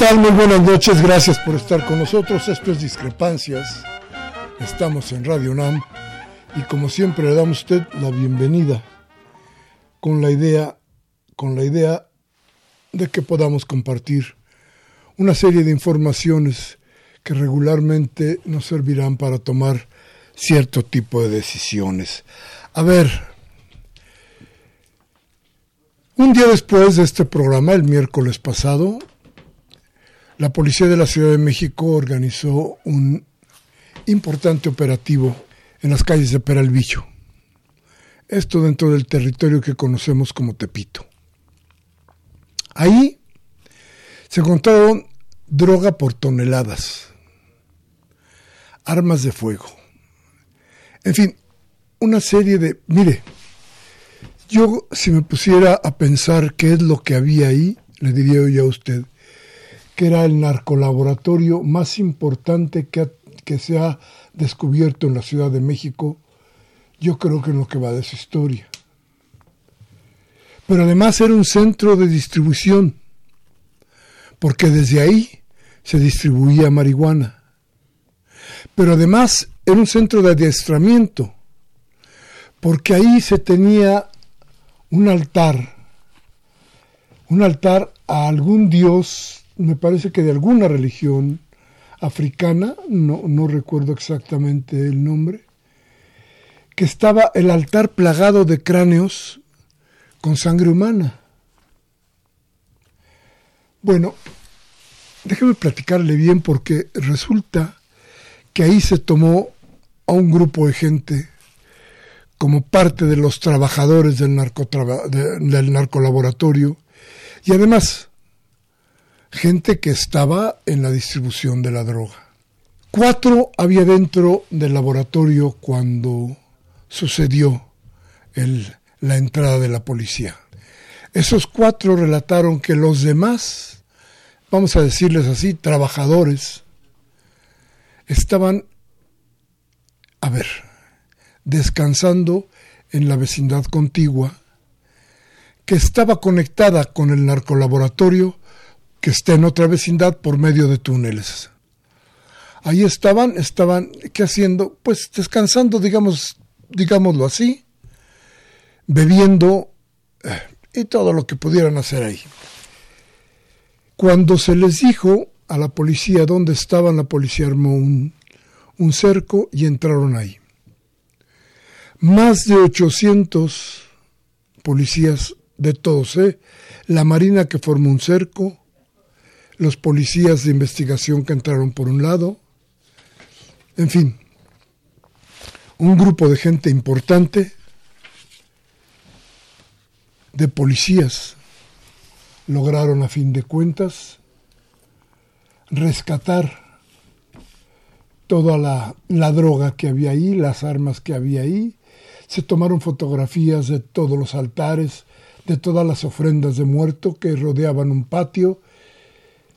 Tal? Muy buenas noches, gracias por estar con nosotros. Esto es Discrepancias. Estamos en Radio UNAM y como siempre le damos usted la bienvenida con la idea con la idea de que podamos compartir una serie de informaciones que regularmente nos servirán para tomar cierto tipo de decisiones. A ver, un día después de este programa, el miércoles pasado, la Policía de la Ciudad de México organizó un importante operativo en las calles de Peralvillo. Esto dentro del territorio que conocemos como Tepito. Ahí se encontraron droga por toneladas, armas de fuego, en fin, una serie de... Mire, yo si me pusiera a pensar qué es lo que había ahí, le diría yo a usted que era el narcolaboratorio más importante que, que se ha descubierto en la Ciudad de México, yo creo que en lo que va de su historia. Pero además era un centro de distribución, porque desde ahí se distribuía marihuana. Pero además era un centro de adiestramiento, porque ahí se tenía un altar, un altar a algún dios me parece que de alguna religión africana, no, no recuerdo exactamente el nombre, que estaba el altar plagado de cráneos con sangre humana. Bueno, déjeme platicarle bien porque resulta que ahí se tomó a un grupo de gente como parte de los trabajadores del, del narcolaboratorio y además gente que estaba en la distribución de la droga. Cuatro había dentro del laboratorio cuando sucedió la entrada de la policía. Esos cuatro relataron que los demás, vamos a decirles así, trabajadores, estaban, a ver, descansando en la vecindad contigua, que estaba conectada con el narcolaboratorio que está en otra vecindad por medio de túneles. Ahí estaban, estaban, ¿qué haciendo? Pues descansando, digamos, digámoslo así, bebiendo eh, y todo lo que pudieran hacer ahí. Cuando se les dijo a la policía dónde estaban, la policía armó un, un cerco y entraron ahí. Más de 800 policías de todos, ¿eh? la Marina que formó un cerco, los policías de investigación que entraron por un lado, en fin, un grupo de gente importante, de policías, lograron a fin de cuentas rescatar toda la, la, droga que había ahí, las armas que había ahí, Se tomaron fotografías de todos los altares, de todas las ofrendas de muerto que rodeaban un patio.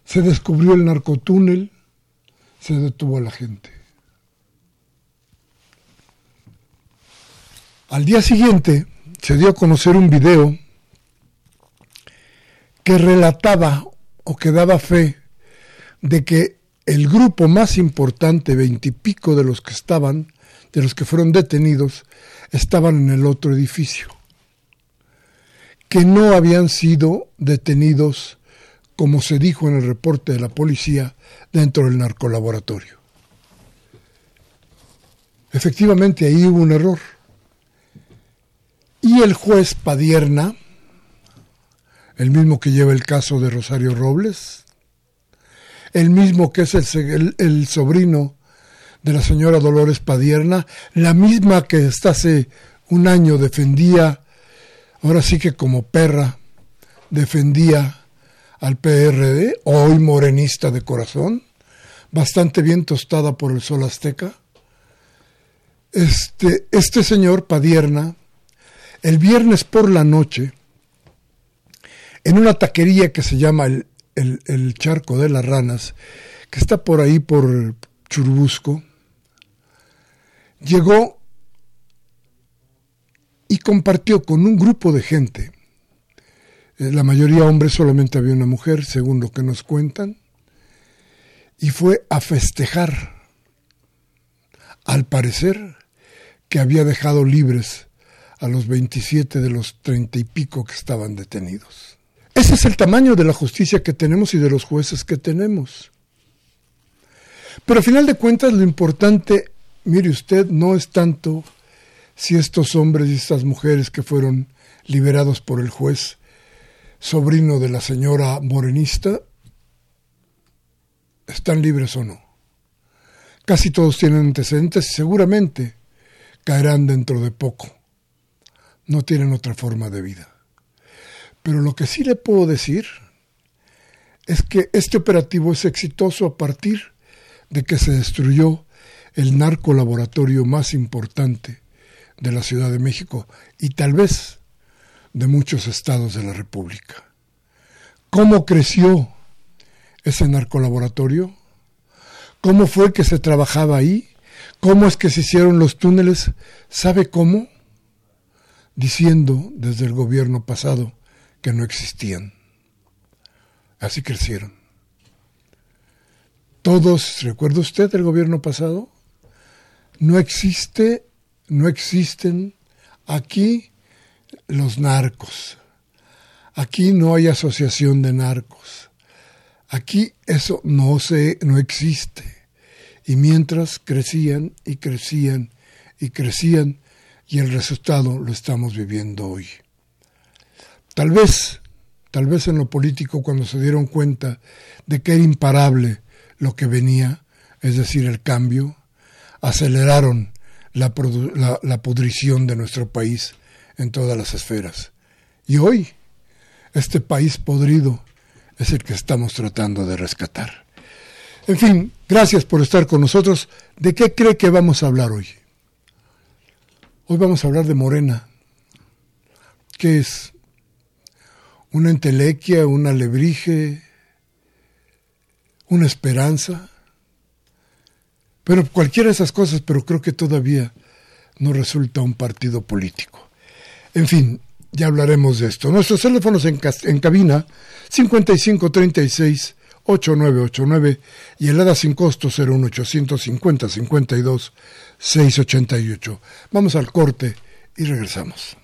Se descubrió el narcotúnel, se detuvo a la gente. Al día siguiente se dio a conocer un video que relataba o que daba fe de que el grupo más importante, veintipico de los que estaban, de los que fueron detenidos, estaban en el otro edificio, que no habían sido detenidos, como se dijo en el reporte de la policía, dentro del narcolaboratorio. Efectivamente, ahí hubo un error. Y el juez Padierna, el mismo que lleva el caso de Rosario Robles, el mismo que es el, sobrino de la señora Dolores Padierna, la misma que hasta hace un año defendía, ahora sí que como perra, defendía al PRD, hoy morenista de corazón, bastante bien tostada por el sol azteca. Este, este señor Padierna, el viernes por la noche, en una taquería que se llama el, el, Charco de las Ranas, que está por ahí por Churubusco, llegó y compartió con un grupo de gente, la mayoría hombres, solamente había una mujer, según lo que nos cuentan, y fue a festejar, al parecer, que había dejado libres a los 27 de los treinta y pico que estaban detenidos. Ese es el tamaño de la justicia que tenemos y de los jueces que tenemos. Pero a final de cuentas lo importante, mire usted, no es tanto si estos hombres y estas mujeres que fueron liberados por el juez, sobrino de la señora morenista, están libres o no. Casi todos tienen antecedentes y seguramente caerán dentro de poco. No tienen otra forma de vida. Pero lo que sí le puedo decir es que este operativo es exitoso a partir de que se destruyó el narcolaboratorio más importante de la Ciudad de México y tal vez de muchos estados de la República. ¿Cómo creció ese narcolaboratorio? ¿Cómo fue que se trabajaba ahí? ¿Cómo es que se hicieron los túneles? ¿Sabe cómo? Diciendo desde el gobierno pasado que no existían. Así crecieron. Todos, ¿recuerda usted el gobierno pasado? No existe, no existen aquí los narcos. Aquí no hay asociación de narcos. Aquí eso no se no existe. Y mientras crecían y crecían y crecían y el resultado lo estamos viviendo hoy. Tal vez, tal vez en lo político cuando se dieron cuenta de que era imparable lo que venía, es decir, el cambio, aceleraron la, la, pudrición de nuestro país en todas las esferas. Y hoy, este país podrido es el que estamos tratando de rescatar. En fin, gracias por estar con nosotros. ¿De qué cree que vamos a hablar hoy? Hoy vamos a hablar de Morena. ¿Qué es? una entelequia, un alebrije, una esperanza. Pero cualquiera de esas cosas, pero creo que todavía no resulta un partido político. En fin, ya hablaremos de esto. Nuestros teléfonos en, en cabina 5536 8989 y el ADA sin costo 01850 52 688. Vamos al corte y regresamos.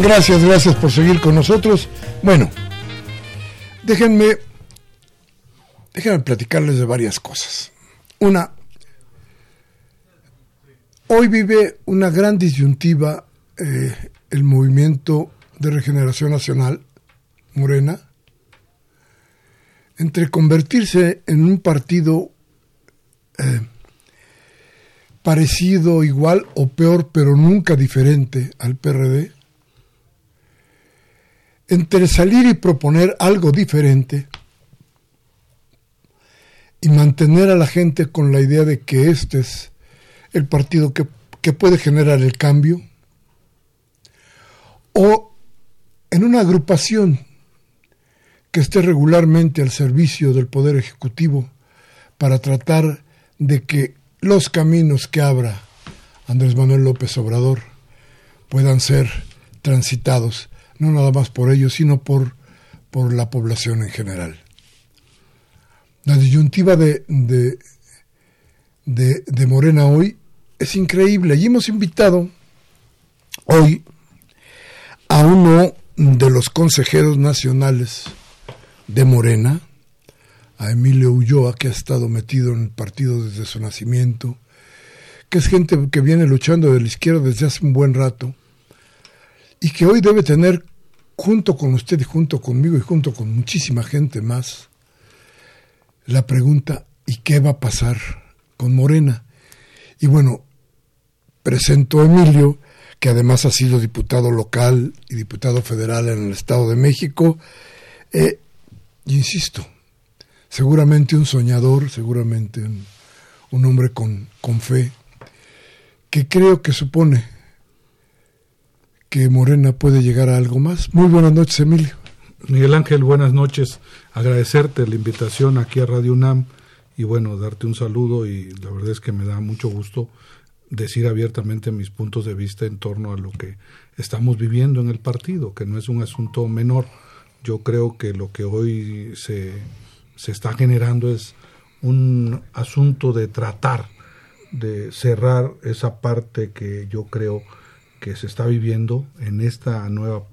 Gracias, gracias por seguir con nosotros. Bueno, déjenme, déjenme platicarles de varias cosas. Una, hoy vive una gran disyuntiva eh, el movimiento de regeneración nacional, Morena, entre convertirse en un partido eh, parecido, igual o peor, pero nunca diferente al PRD, entre salir y proponer algo diferente y mantener a la gente con la idea de que este es el partido que, que puede generar el cambio, o en una agrupación que esté regularmente al servicio del Poder Ejecutivo para tratar de que los caminos que abra Andrés Manuel López Obrador puedan ser transitados, no nada más por ellos, sino por, por la población en general. La disyuntiva de, de, de, Morena hoy es increíble y hemos invitado hoy a uno de los consejeros nacionales de Morena, a Emilio Ulloa, que ha estado metido en el partido desde su nacimiento, que es gente que viene luchando de la izquierda desde hace un buen rato, y que hoy debe tener, junto con usted y junto conmigo y junto con muchísima gente más, la pregunta, ¿y qué va a pasar con Morena? Y bueno, presento a Emilio, que además ha sido diputado local y diputado federal en el Estado de México, eh, insisto, seguramente un soñador, seguramente un, hombre con, con fe, que creo que supone que Morena puede llegar a algo más. Muy buenas noches, Emilio. Miguel Ángel, buenas noches. Agradecerte la invitación aquí a Radio UNAM y bueno, darte un saludo y la verdad es que me da mucho gusto decir abiertamente mis puntos de vista en torno a lo que estamos viviendo en el partido, que no es un asunto menor. Yo creo que lo que hoy se se está generando es un asunto de tratar de cerrar esa parte que yo creo que se está viviendo en esta nueva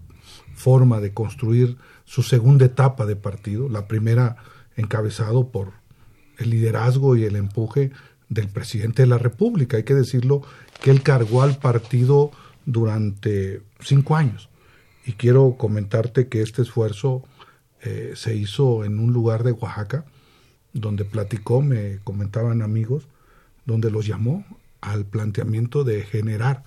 forma de construir su segunda etapa de partido, la primera encabezado por el liderazgo y el empuje del presidente de la República. Hay que decirlo que él cargó al partido durante cinco años. Y quiero comentarte que este esfuerzo eh, se hizo en un lugar de Oaxaca, donde platicó, me comentaban amigos, donde los llamó al planteamiento de generar,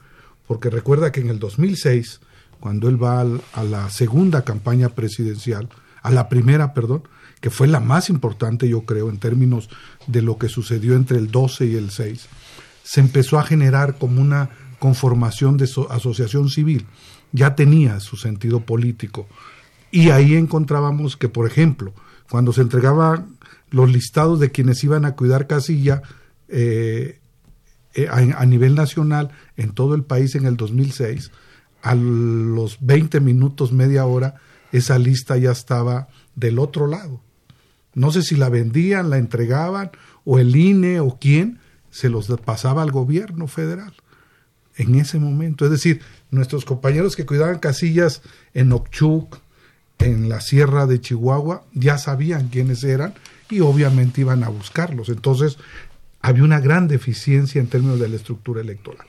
porque recuerda que en el 2006, cuando él va a la segunda campaña presidencial, a la primera, perdón, que fue la más importante, yo creo, en términos de lo que sucedió entre el 12 y el 6, se empezó a generar como una conformación de asociación civil. Ya tenía su sentido político, y ahí encontrábamos que, por ejemplo, cuando se entregaban los listados de quienes iban a cuidar casilla eh, eh, a, nivel nacional en todo el país en el 2006, a los 20 minutos, media hora, esa lista ya estaba del otro lado. No sé si la vendían, la entregaban, o el INE o quién, se los pasaba al gobierno federal en ese momento. Es decir, nuestros compañeros que cuidaban casillas en Ochuc, en la sierra de Chihuahua ya sabían quiénes eran y obviamente iban a buscarlos. Entonces había una gran deficiencia en términos de la estructura electoral.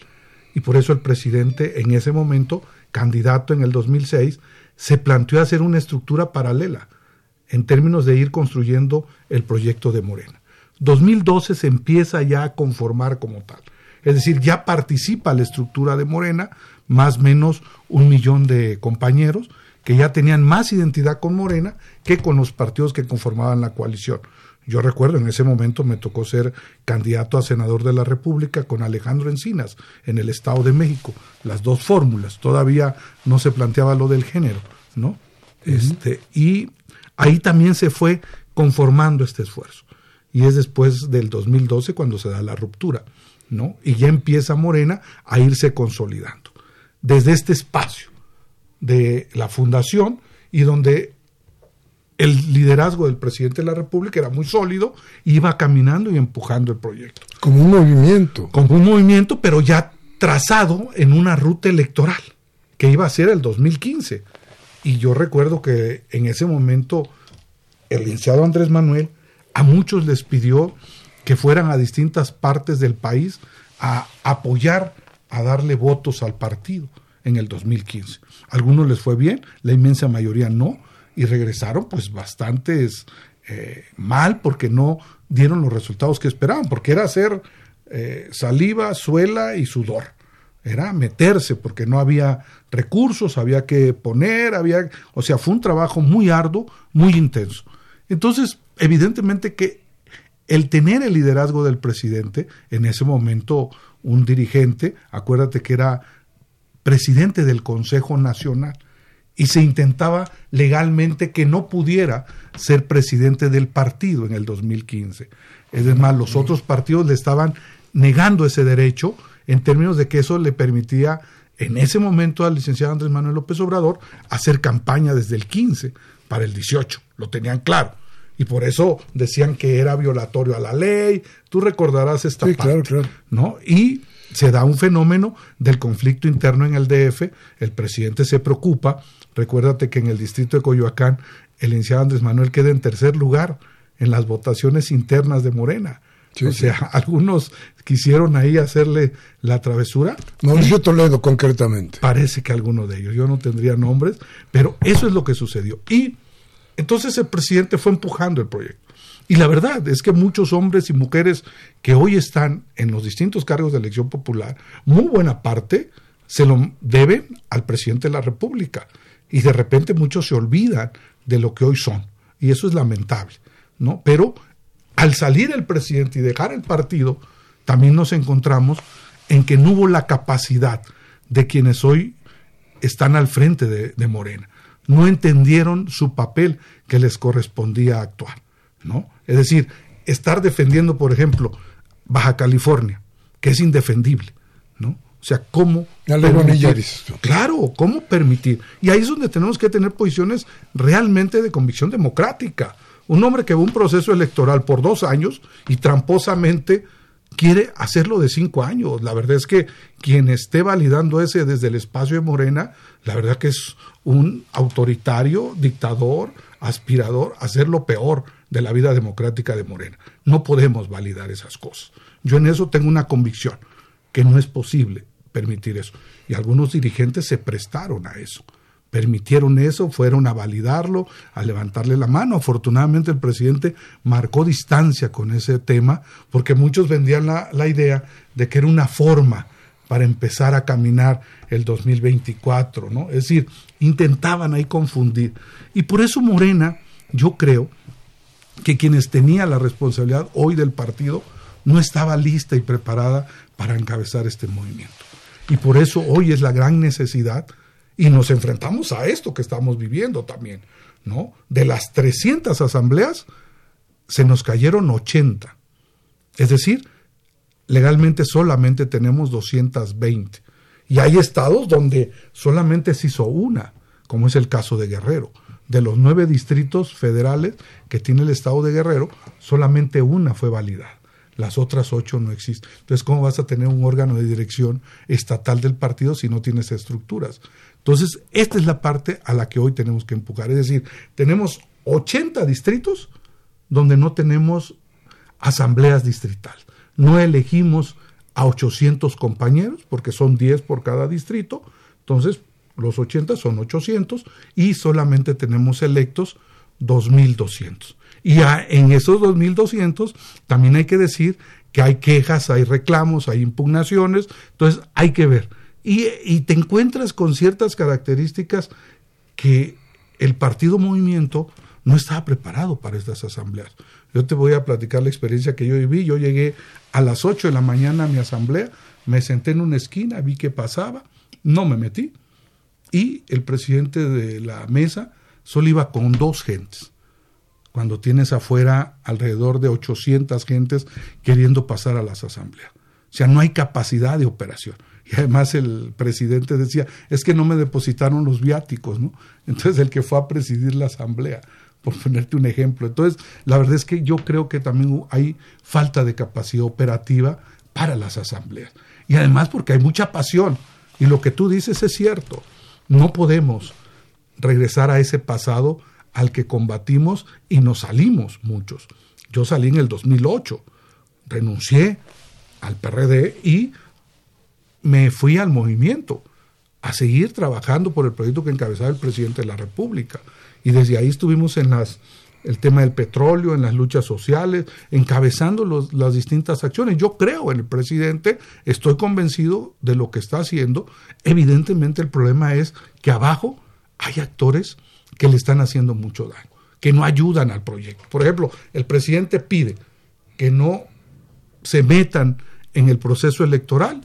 Y por eso el presidente en ese momento, candidato en el 2006, se planteó hacer una estructura paralela en términos de ir construyendo el proyecto de Morena. 2012 se empieza ya a conformar como tal. Es decir, ya participa la estructura de Morena, más o menos un millón de compañeros, que ya tenían más identidad con Morena que con los partidos que conformaban la coalición. Yo recuerdo, en ese momento me tocó ser candidato a senador de la República con Alejandro Encinas en el Estado de México. Las dos fórmulas, todavía no se planteaba lo del género, ¿no? este, y ahí también se fue conformando este esfuerzo. Y es después del 2012 cuando se da la ruptura, ¿no? Y ya empieza Morena a irse consolidando. Desde este espacio, de la fundación y donde el liderazgo del presidente de la República era muy sólido, iba caminando y empujando el proyecto. Como un movimiento. Como un movimiento, pero ya trazado en una ruta electoral. que iba a ser el 2015. Y yo recuerdo que en ese momento el licenciado Andrés Manuel a muchos les pidió que fueran a distintas partes del país a apoyar, a darle votos al partido en el 2015. algunos les fue bien, la inmensa mayoría no, y regresaron pues bastantes eh, mal porque no dieron los resultados que esperaban, porque era hacer eh, saliva, suela y sudor. Era meterse porque no había recursos, había que poner, había, o sea, fue un trabajo muy arduo, muy intenso. Entonces, evidentemente que el tener el liderazgo del presidente, en ese momento un dirigente, acuérdate que era presidente del Consejo Nacional, y se intentaba legalmente que no pudiera ser presidente del partido en el 2015. Es más, los otros partidos le estaban negando ese derecho en términos de que eso le permitía en ese momento al licenciado Andrés Manuel López Obrador hacer campaña desde el 15 para el 18, lo tenían claro. Y por eso decían que era violatorio a la ley. Tú recordarás esta parte, claro, claro. ¿no? Y se da un fenómeno del conflicto interno en el DF, el presidente se preocupa, recuérdate que en el distrito de Coyoacán el licenciado Andrés Manuel queda en tercer lugar en las votaciones internas de Morena. o sea, algunos quisieron ahí hacerle la travesura. Mauricio Toledo, concretamente. Parece que alguno de ellos, yo no tendría nombres, pero eso es lo que sucedió. Y entonces el presidente fue empujando el proyecto. Y la verdad es que muchos hombres y mujeres que hoy están en los distintos cargos de elección popular, muy buena parte se lo deben al presidente de la República. Y de repente muchos se olvidan de lo que hoy son. Y eso es lamentable. ¿no? Pero al salir el presidente y dejar el partido, también nos encontramos en que no hubo la capacidad de quienes hoy están al frente de, de Morena. No entendieron su papel que les correspondía actuar. ¿no? Es decir, estar defendiendo, por ejemplo, Baja California, que es indefendible, ¿no? O sea, ¿cómo permitir? Claro, ¿cómo permitir? Y ahí es donde tenemos que tener posiciones realmente de convicción democrática. Un hombre que va un proceso electoral por dos años y tramposamente quiere hacerlo de cinco años. La verdad es que quien esté validando ese desde el espacio de Morena, la verdad que es un autoritario, dictador, aspirador a hacer lo peor de la vida democrática de Morena. No podemos validar esas cosas. Yo en eso tengo una convicción, que no es posible permitir eso. Y algunos dirigentes se prestaron a eso. Permitieron eso, fueron a validarlo, a levantarle la mano. Afortunadamente el presidente marcó distancia con ese tema, porque muchos vendían la, la idea de que era una forma para empezar a caminar el 2024, ¿no? Es decir, intentaban ahí confundir. Y por eso Morena, yo creo, que quienes tenían la responsabilidad hoy del partido no estaba lista y preparada para encabezar este movimiento. Y por eso hoy es la gran necesidad y nos enfrentamos a esto que estamos viviendo también, ¿no? De las 300 asambleas se nos cayeron 80. Es decir, legalmente solamente tenemos 220. Y hay estados donde solamente se hizo una, como es el caso de Guerrero de los nueve distritos federales que tiene el estado de Guerrero, solamente una fue validada. Las otras ocho no existen. Entonces, ¿cómo vas a tener un órgano de dirección estatal del partido si no tienes estructuras? Entonces, esta es la parte a la que hoy tenemos que empujar. Es decir, tenemos 80 distritos donde no tenemos asambleas distritales. No elegimos a 800 compañeros, porque son 10 por cada distrito. Entonces, los 80 son 800 y solamente tenemos electos 2.200. Y en esos 2.200 también hay que decir que hay quejas, hay reclamos, hay impugnaciones, entonces hay que ver. Y, y te encuentras con ciertas características que el partido movimiento no estaba preparado para estas asambleas. Yo te voy a platicar la experiencia que yo viví. Yo llegué a las 8 de la mañana a mi asamblea, me senté en una esquina, vi qué pasaba, no me metí, y el presidente de la mesa solo iba con dos gentes, cuando tienes afuera alrededor de 800 gentes queriendo pasar a las asambleas. O sea, no hay capacidad de operación. Y además el presidente decía, es que no me depositaron los viáticos, ¿no? Entonces el que fue a presidir la asamblea, por ponerte un ejemplo. Entonces, la verdad es que yo creo que también hay falta de capacidad operativa para las asambleas. Y además porque hay mucha pasión. Y lo que tú dices es cierto. No podemos regresar a ese pasado al que combatimos y nos salimos muchos. Yo salí en el 2008, renuncié al PRD y me fui al movimiento a seguir trabajando por el proyecto que encabezaba el presidente de la República. Y desde ahí estuvimos en las el tema del petróleo, en las luchas sociales, encabezando las distintas acciones. Yo creo en el presidente, estoy convencido de lo que está haciendo. Evidentemente el problema es que abajo hay actores que le están haciendo mucho daño, que no ayudan al proyecto. Por ejemplo, el presidente pide que no se metan en el proceso electoral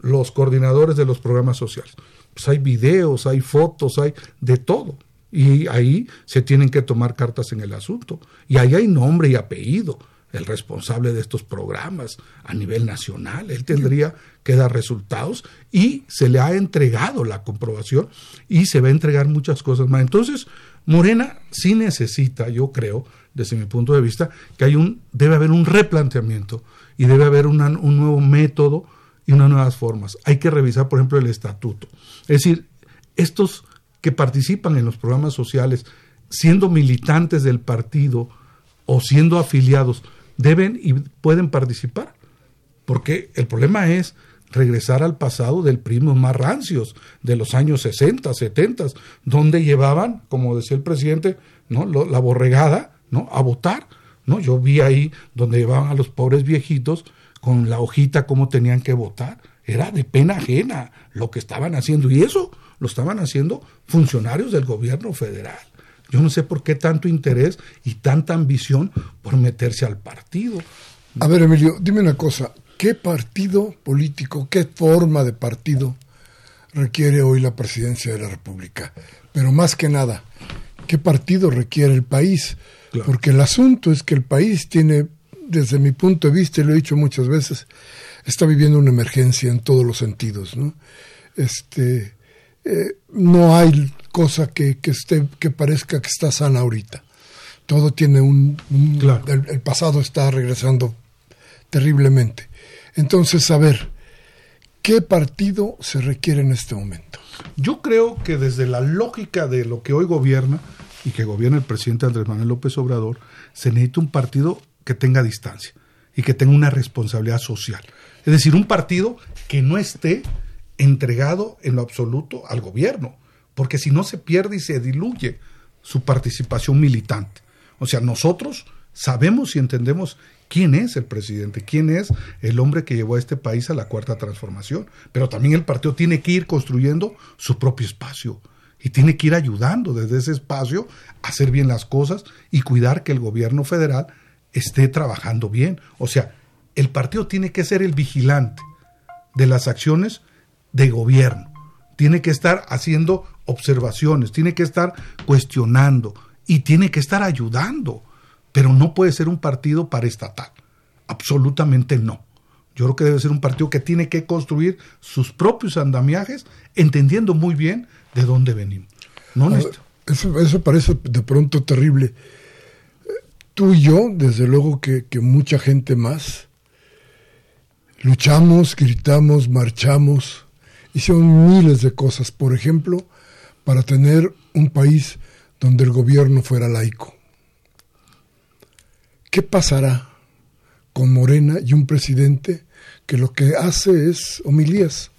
los coordinadores de los programas sociales. Pues hay videos, hay fotos, hay de todo. Y ahí se tienen que tomar cartas en el asunto. Y ahí hay nombre y apellido el responsable de estos programas a nivel nacional. Él tendría que dar resultados y se le ha entregado la comprobación y se va a entregar muchas cosas más. Entonces, Morena sí necesita, yo creo, desde mi punto de vista, que hay un, debe haber un replanteamiento y debe haber un nuevo método y unas nuevas formas. Hay que revisar, por ejemplo, el estatuto. Es decir, estos que participan en los programas sociales, siendo militantes del partido o siendo afiliados, deben y pueden participar. Porque el problema es regresar al pasado del primo más rancios, de los años 60, 70, donde llevaban, como decía el presidente, ¿no? la borregada ¿no? a votar. ¿no? Yo vi ahí donde llevaban a los pobres viejitos con la hojita cómo tenían que votar. Era de pena ajena lo que estaban haciendo. Y eso lo estaban haciendo funcionarios del gobierno federal. Yo no sé por qué tanto interés y tanta ambición por meterse al partido. A ver, Emilio, dime una cosa. ¿Qué partido político, qué forma de partido requiere hoy la presidencia de la República? Pero más que nada, ¿qué partido requiere el país? Porque el asunto es que el país tiene, desde mi punto de vista, y lo he dicho muchas veces, está viviendo una emergencia en todos los sentidos, ¿no? Este, eh, no hay cosa que, esté, que parezca que está sana ahorita. Todo tiene un... el, pasado está regresando terriblemente. Entonces, a ver, ¿qué partido se requiere en este momento? Yo creo que desde la lógica de lo que hoy gobierna y que gobierna el presidente Andrés Manuel López Obrador, se necesita un partido que tenga distancia y que tenga una responsabilidad social. Es decir, un partido que no esté entregado en lo absoluto al gobierno, porque si no se pierde y se diluye su participación militante. O sea, nosotros sabemos y entendemos quién es el presidente, quién es el hombre que llevó a este país a la cuarta transformación, pero también el partido tiene que ir construyendo su propio espacio y tiene que ir ayudando desde ese espacio a hacer bien las cosas y cuidar que el gobierno federal esté trabajando bien. O sea, el partido tiene que ser el vigilante de las acciones de gobierno. Tiene que estar haciendo observaciones, tiene que estar cuestionando y tiene que estar ayudando, pero no puede ser un partido paraestatal. Absolutamente no. Yo creo que debe ser un partido que tiene que construir sus propios andamiajes, entendiendo muy bien de dónde venimos. ¿No, eso, eso parece de pronto terrible. Tú y yo, desde luego que, que mucha gente más, luchamos, gritamos, marchamos, Hicieron miles de cosas, por ejemplo, para tener un país donde el gobierno fuera laico. ¿Qué pasará con Morena y un presidente que lo que hace es homilías?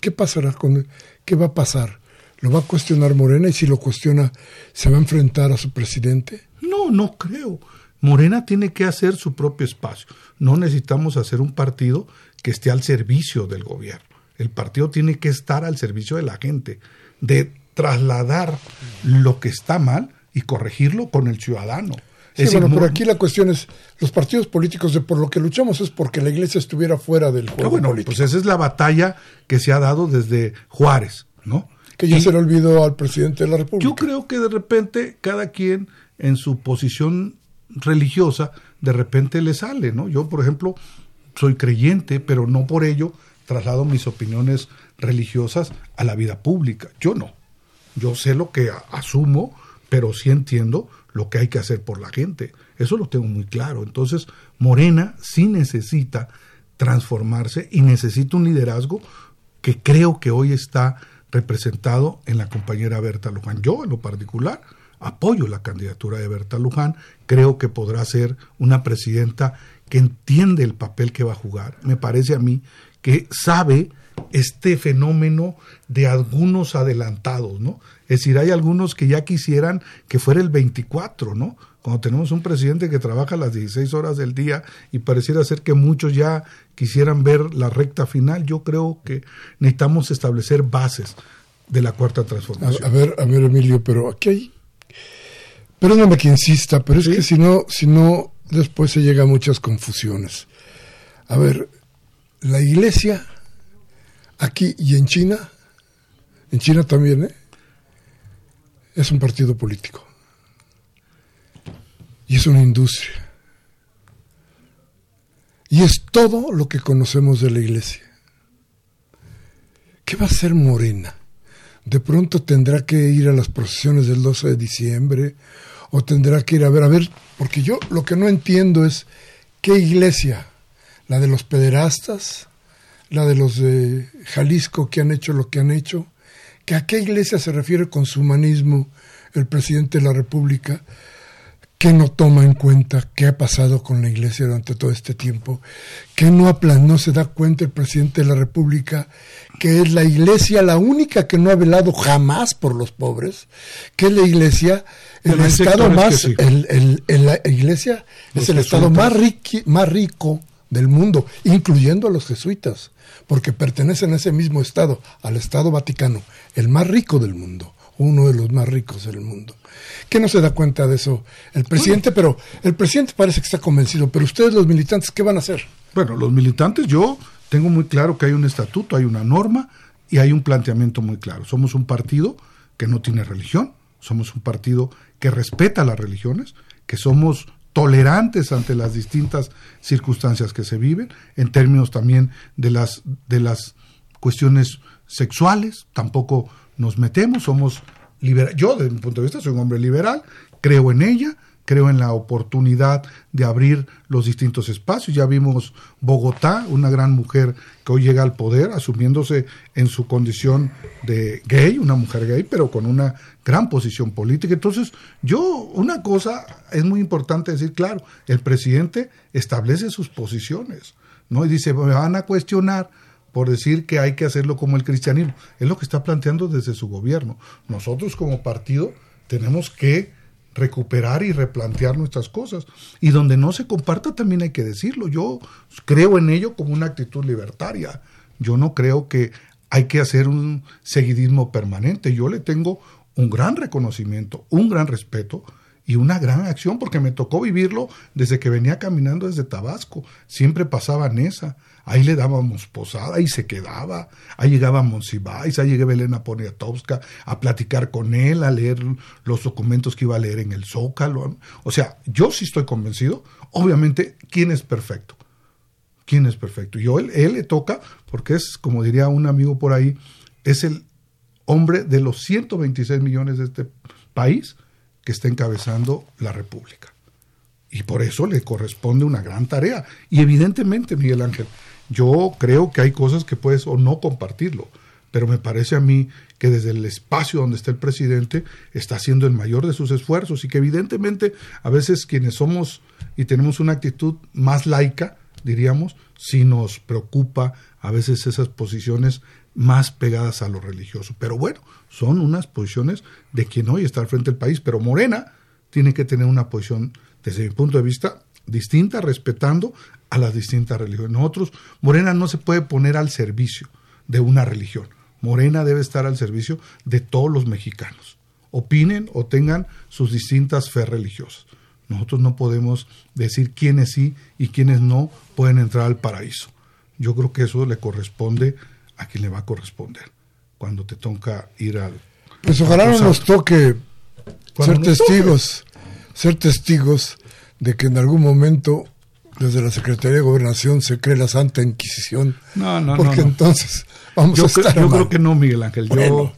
¿Qué pasará con? ¿Qué va a pasar? ¿Lo va a cuestionar Morena y si lo cuestiona, se va a enfrentar a su presidente? No, no creo. Morena tiene que hacer su propio espacio. No necesitamos hacer un partido que esté al servicio del gobierno. El partido tiene que estar al servicio de la gente, de trasladar lo que está mal y corregirlo con el ciudadano. Sí, bueno, pero aquí la cuestión es, los partidos políticos de por lo que luchamos es porque la iglesia estuviera fuera del juego bueno, político. Pues esa es la batalla que se ha dado desde Juárez, ¿no? Que ya se le olvidó al presidente de la República. Yo creo que de repente cada quien en su posición religiosa de repente le sale, ¿no? Yo, por ejemplo, soy creyente, pero no por ello traslado mis opiniones religiosas a la vida pública. Yo no. Yo sé lo que asumo, pero sí entiendo lo que hay que hacer por la gente. Eso lo tengo muy claro. Entonces, Morena sí necesita transformarse y necesita un liderazgo que creo que hoy está representado en la compañera Berta Luján. Yo, en lo particular, apoyo la candidatura de Berta Luján, creo que podrá ser una presidenta que entiende el papel que va a jugar. Me parece a mí que sabe este fenómeno de algunos adelantados, ¿no? Es decir, hay algunos que ya quisieran que fuera el 24, ¿no? Cuando tenemos un presidente que trabaja las 16 horas del día y pareciera ser que muchos ya quisieran ver la recta final, yo creo que necesitamos establecer bases de la cuarta transformación. A, ver, a ver, Emilio, pero aquí hay. Perdóname que insista, pero es que si no, si no, después se llega a muchas confusiones. A ver, la iglesia aquí y en China, en China también, ¿eh? es un partido político. Y es una industria. Y es todo lo que conocemos de la iglesia. ¿Qué va a hacer Morena? De pronto tendrá que ir a las procesiones del 12 de diciembre o tendrá que ir a ver, a ver, porque yo lo que no entiendo es qué iglesia, la de los pederastas, la de los de Jalisco que han hecho lo que han hecho, que a qué iglesia se refiere con su humanismo el presidente de la República, que no toma en cuenta qué ha pasado con la iglesia durante todo este tiempo, que no, no se da cuenta el presidente de la República que es la iglesia la única que no ha velado jamás por los pobres, que es la iglesia el estado más, el, la iglesia es el estado más, más rico del mundo, incluyendo a los jesuitas, porque pertenecen a ese mismo estado, al Estado Vaticano, el más rico del mundo uno de los más ricos del mundo. ¿Qué no se da cuenta de eso el presidente? Pero el presidente parece que está convencido, pero ustedes los militantes, ¿qué van a hacer? Bueno, los militantes yo tengo muy claro que hay un estatuto, hay una norma y hay un planteamiento muy claro. Somos un partido que no tiene religión, somos un partido que respeta las religiones, que somos tolerantes ante las distintas circunstancias que se viven, en términos también de las, de las cuestiones sexuales, tampoco nos metemos, somos liberales. Yo, desde mi punto de vista, soy un hombre liberal, creo en ella, creo en la oportunidad de abrir los distintos espacios. Ya vimos Bogotá, una gran mujer que hoy llega al poder, asumiéndose en su condición de gay, una mujer gay, pero con una gran posición política. Entonces, yo, una cosa es muy importante decir, claro, el presidente establece sus posiciones, ¿no? Y dice, me van a cuestionar por decir que hay que hacerlo como el cristianismo. Es lo que está planteando desde su gobierno. Nosotros como partido tenemos que recuperar y replantear nuestras cosas. Y donde no se comparta también hay que decirlo. Yo creo en ello como una actitud libertaria. Yo no creo que hay que hacer un seguidismo permanente. Yo le tengo un gran reconocimiento, un gran respeto y una gran acción porque me tocó vivirlo desde que venía caminando desde Tabasco. Siempre pasaba en esa. Ahí le dábamos posada y se quedaba. Ahí llegaba Monsiváis, ahí llegué Belena Poniatowska a platicar con él, a leer los documentos que iba a leer en el Zócalo. O sea, yo sí estoy convencido. Obviamente, ¿quién es perfecto? ¿Quién es perfecto? Yo, él, él le toca, porque es, como diría un amigo por ahí, es el hombre de los 126 millones de este país que está encabezando la República. Y por eso le corresponde una gran tarea. Y evidentemente, Miguel Ángel, yo creo que hay cosas que puedes o no compartirlo, pero me parece a mí que desde el espacio donde está el presidente está haciendo el mayor de sus esfuerzos y que evidentemente a veces quienes somos y tenemos una actitud más laica, diríamos, sí nos preocupa a veces esas posiciones más pegadas a lo religioso. Pero bueno, son unas posiciones de quien hoy está al frente del país, pero Morena tiene que tener una posición, desde mi punto de vista, distinta, respetando a las distintas religiones. Nosotros, Morena no se puede poner al servicio de una religión. Morena debe estar al servicio de todos los mexicanos, opinen o tengan sus distintas fe religiosas. Nosotros no podemos decir quiénes sí y quiénes no pueden entrar al paraíso. Yo creo que eso le corresponde a quien le va a corresponder cuando te toca ir al... Pues ojalá no nos toque ser testigos, ser testigos de que en algún momento desde la Secretaría de Gobernación se cree la Santa Inquisición. No, no, porque entonces vamos yo a estar. yo creo que no, Miguel Ángel. yo...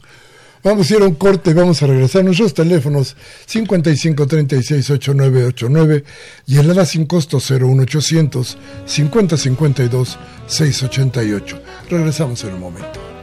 Vamos a ir a un corte y vamos a regresar. Nuestros teléfonos 55368989 y el ADA sin costo 01800 5052 688. Regresamos en un momento.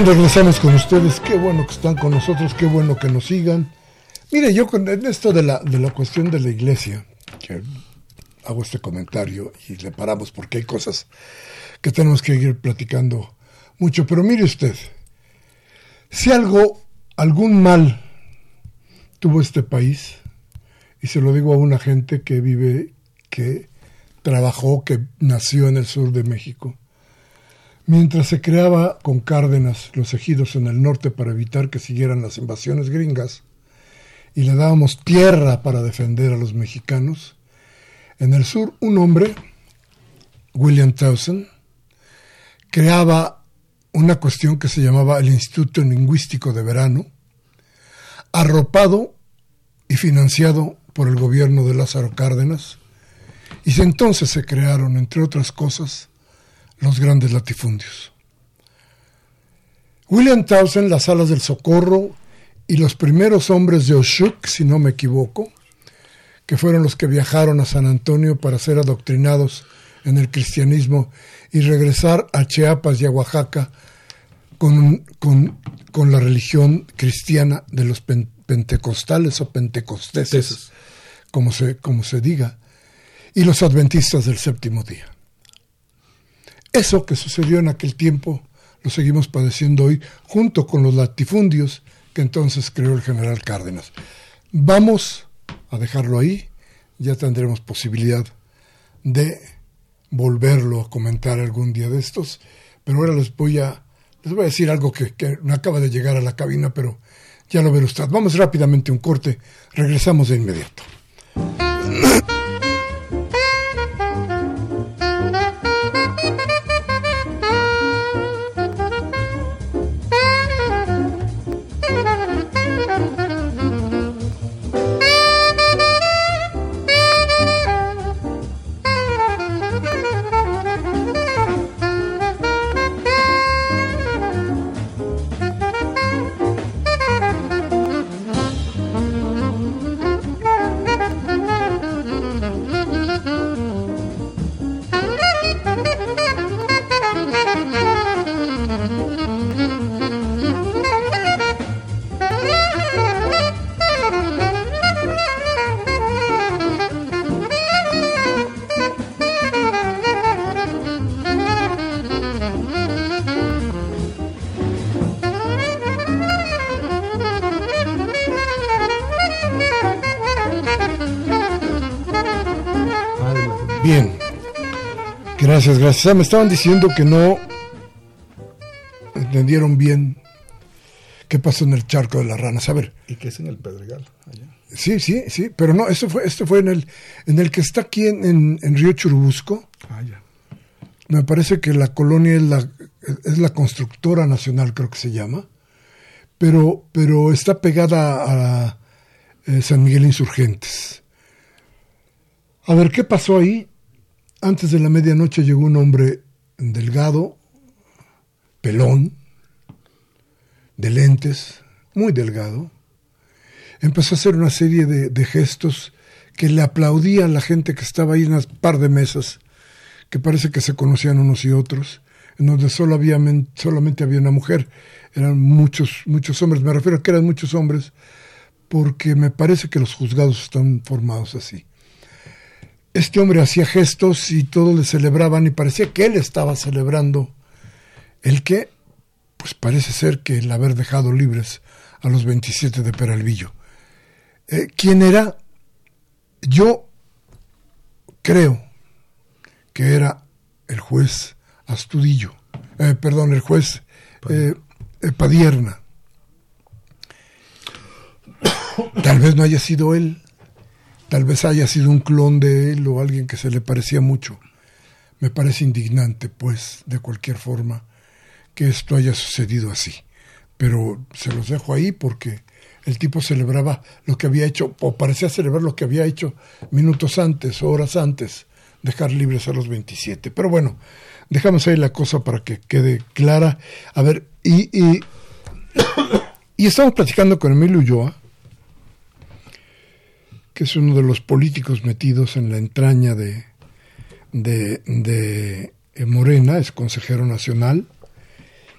Bien, regresamos con ustedes. Qué bueno que están con nosotros, qué bueno que nos sigan. Mire, yo con esto de la, de la cuestión de la iglesia, hago este comentario y le paramos porque hay cosas que tenemos que ir platicando mucho. Pero mire usted, si algo, algún mal tuvo este país, y se lo digo a una gente que vive, que trabajó, que nació en el sur de México, mientras se creaba con Cárdenas los ejidos en el norte para evitar que siguieran las invasiones gringas, y le dábamos tierra para defender a los mexicanos, en el sur un hombre, William Towson, creaba una cuestión que se llamaba el Instituto Lingüístico de Verano, arropado y financiado por el gobierno de Lázaro Cárdenas, y entonces se crearon, entre otras cosas, los grandes latifundios. William Towson, las alas del socorro y los primeros hombres de Oshuk, si no me equivoco, que fueron los que viajaron a San Antonio para ser adoctrinados en el cristianismo y regresar a Chiapas y a Oaxaca con, con, la religión cristiana de los pentecostales o pentecosteses, como se, como se diga, y los adventistas del séptimo día. Eso que sucedió en aquel tiempo lo seguimos padeciendo hoy, junto con los latifundios que entonces creó el general Cárdenas. Vamos a dejarlo ahí, ya tendremos posibilidad de volverlo a comentar algún día de estos, pero ahora les voy a, les voy a decir algo que, que no acaba de llegar a la cabina, pero ya lo verá usted. Vamos rápidamente a un corte, regresamos de inmediato. Gracias, gracias. Ah, me estaban diciendo que no entendieron bien qué pasó en el charco de las ranas. A ver. Y que es en el Pedregal, allá. Sí, sí, sí, pero no, esto fue, esto fue en el, en el que está aquí en, Río Churubusco. Ah, ya. Me parece que la colonia es la, es la constructora nacional, creo que se llama, pero, pero está pegada a eh, San Miguel Insurgentes. A ver, ¿qué pasó ahí? Antes de la medianoche llegó un hombre delgado, pelón, de lentes, muy delgado. Empezó a hacer una serie de, gestos que le aplaudía a la gente que estaba ahí en un par de mesas, que parece que se conocían unos y otros, en donde había, solamente había una mujer. Eran muchos, muchos hombres, me refiero a que eran muchos hombres, porque me parece que los juzgados están formados así este hombre hacía gestos y todos le celebraban y parecía que él estaba celebrando el que, pues parece ser que el haber dejado libres a los 27 de Peralvillo. Eh, ¿Quién era? Yo creo que era el juez Astudillo, eh, perdón, el juez eh, Padierna. Tal vez no haya sido él, Tal vez haya sido un clon de él o alguien que se le parecía mucho. Me parece indignante, pues, de cualquier forma, que esto haya sucedido así. Pero se los dejo ahí porque el tipo celebraba lo que había hecho, o parecía celebrar lo que había hecho minutos antes o horas antes, dejar libres a los 27. Pero bueno, dejamos ahí la cosa para que quede clara. A ver, y, y, y estamos platicando con Emilio Ulloa que es uno de los políticos metidos en la entraña de, de, de Morena, es consejero nacional,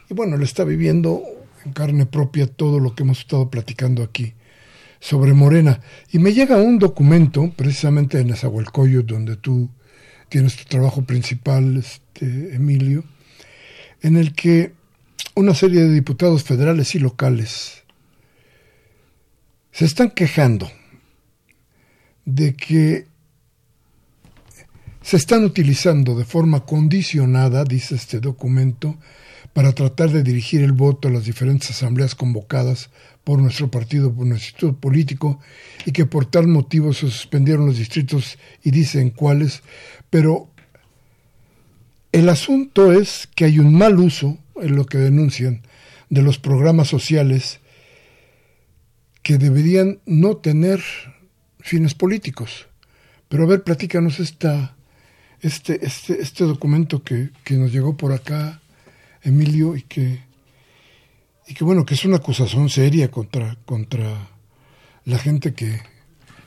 Y bueno, él está viviendo en carne propia todo lo que hemos estado platicando aquí sobre Morena. Y me llega un documento, precisamente en Nezahualcóyotl, donde tú tienes tu trabajo principal, este, Emilio, en el que una serie de diputados federales y locales se están quejando de que se están utilizando de forma condicionada, dice este documento, para tratar de dirigir el voto a las diferentes asambleas convocadas por nuestro partido, por nuestro instituto político, y que por tal motivo se suspendieron los distritos y dicen cuáles, pero el asunto es que hay un mal uso, en lo que denuncian, de los programas sociales que deberían no tener fines políticos. Pero a ver, platícanos esta, este, este, este documento que, que nos llegó por acá, Emilio, y que, y que bueno, que es una acusación seria contra, contra la gente que,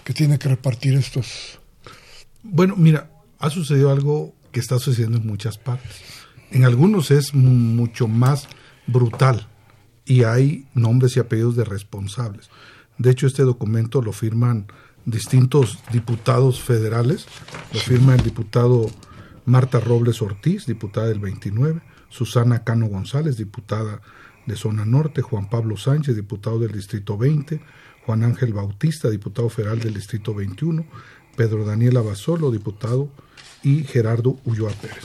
que tiene que repartir estos. Bueno, mira, ha sucedido algo que está sucediendo en muchas partes. En algunos es mucho más brutal y hay nombres y apellidos de responsables. De hecho, este documento lo firman distintos diputados federales. Lo firma el diputado Marta Robles Ortiz, diputada del 29, Susana Cano González, diputada de Zona Norte, Juan Pablo Sánchez, diputado del Distrito 20, Juan Ángel Bautista, diputado federal del Distrito 21, Pedro Daniel Abasolo, diputado, y Gerardo Ulloa Pérez.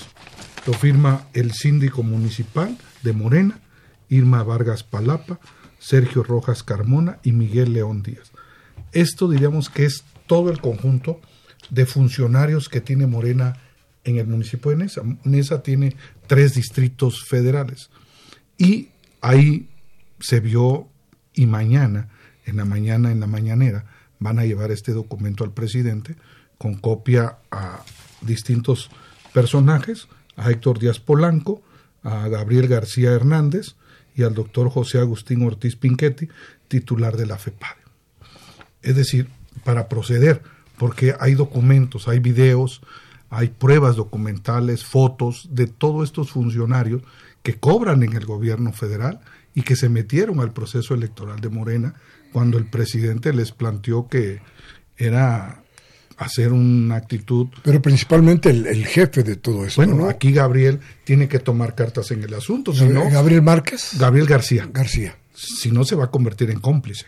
Lo firma el síndico municipal de Morena, Irma Vargas Palapa, Sergio Rojas Carmona y Miguel León Díaz. Esto diríamos que es todo el conjunto de funcionarios que tiene Morena en el municipio de Nesa. Nesa tiene tres distritos federales y ahí se vio y mañana, en la mañana, en la mañanera, van a llevar este documento al presidente con copia a distintos personajes, a Héctor Díaz Polanco, a Gabriel García Hernández y al doctor José Agustín Ortiz Pinchetti, titular de la FEPADE es decir, para proceder, porque hay documentos, hay videos, hay pruebas documentales, fotos de todos estos funcionarios que cobran en el gobierno federal y que se metieron al proceso electoral de Morena cuando el presidente les planteó que era hacer una actitud. Pero principalmente el, jefe de todo eso. Bueno, aquí Gabriel tiene que tomar cartas en el asunto. Si Gabriel Márquez. Gabriel García. García. Si no, se va a convertir en cómplice.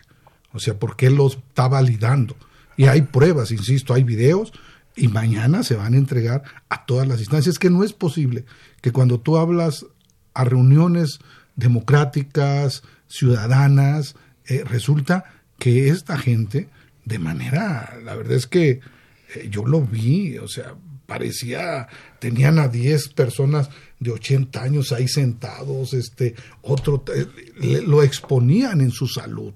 O sea, porque él lo está validando. Y hay pruebas, insisto, hay videos y mañana se van a entregar a todas las instancias. que no es posible que cuando tú hablas a reuniones democráticas, ciudadanas, eh, resulta que esta gente, de manera, la verdad es que eh, yo lo vi, o sea, parecía, tenían a 10 personas de 80 años ahí sentados, este, otro, eh, lo exponían en su salud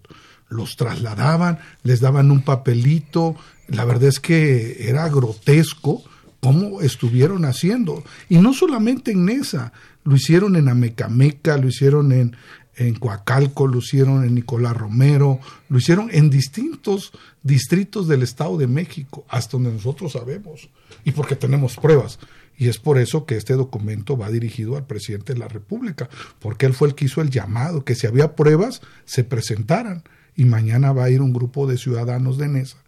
los trasladaban, les daban un papelito, la verdad es que era grotesco cómo estuvieron haciendo. Y no solamente en Nesa, lo hicieron en Amecameca, lo hicieron en, en Coacalco, lo hicieron en Nicolás Romero, lo hicieron en distintos distritos del Estado de México, hasta donde nosotros sabemos, y porque tenemos pruebas. Y es por eso que este documento va dirigido al presidente de la República, porque él fue el que hizo el llamado, que si había pruebas, se presentaran y mañana va a ir un grupo de ciudadanos de NESA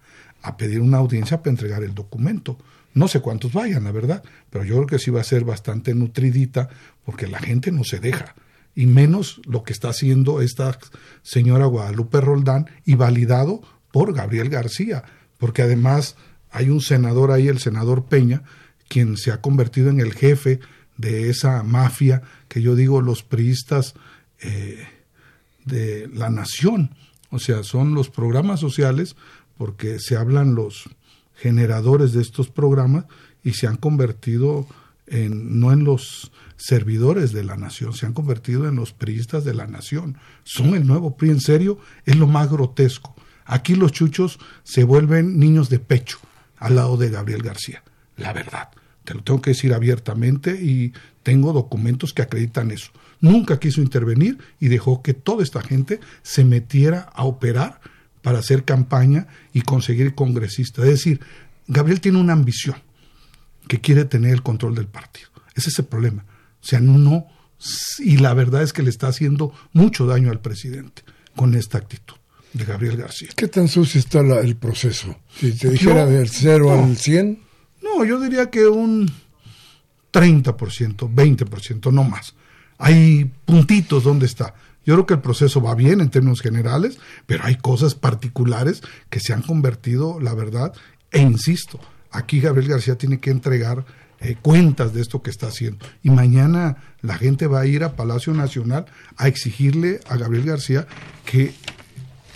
a pedir una audiencia para entregar el documento. No sé cuántos vayan, la verdad, pero yo creo que sí va a ser bastante nutridita porque la gente no se deja. Y menos lo que está haciendo esta señora Guadalupe Roldán y validado por Gabriel García, porque además hay un senador ahí, el senador Peña, quien se ha convertido en el jefe de esa mafia que yo digo los priistas eh, de la nación o sea, son los programas sociales porque se hablan los generadores de estos programas y se han convertido en, no en los servidores de la nación, se han convertido en los priistas de la nación. Son el nuevo PRI, en serio, es lo más grotesco. Aquí los chuchos se vuelven niños de pecho al lado de Gabriel García, la verdad. Te lo tengo que decir abiertamente y tengo documentos que acreditan eso nunca quiso intervenir y dejó que toda esta gente se metiera a operar para hacer campaña y conseguir congresistas. Es decir, Gabriel tiene una ambición que quiere tener el control del partido. Ese es el problema. O sea, no, y la verdad es que le está haciendo mucho daño al presidente con esta actitud de Gabriel García. ¿Qué tan sucio está el proceso? Si te dijera del 0 al 100. No, yo diría que un 30%, 20%, no más. Hay puntitos donde está. Yo creo que el proceso va bien en términos generales, pero hay cosas particulares que se han convertido, la verdad, e insisto, aquí Gabriel García tiene que entregar eh, cuentas de esto que está haciendo. Y mañana la gente va a ir a Palacio Nacional a exigirle a Gabriel García que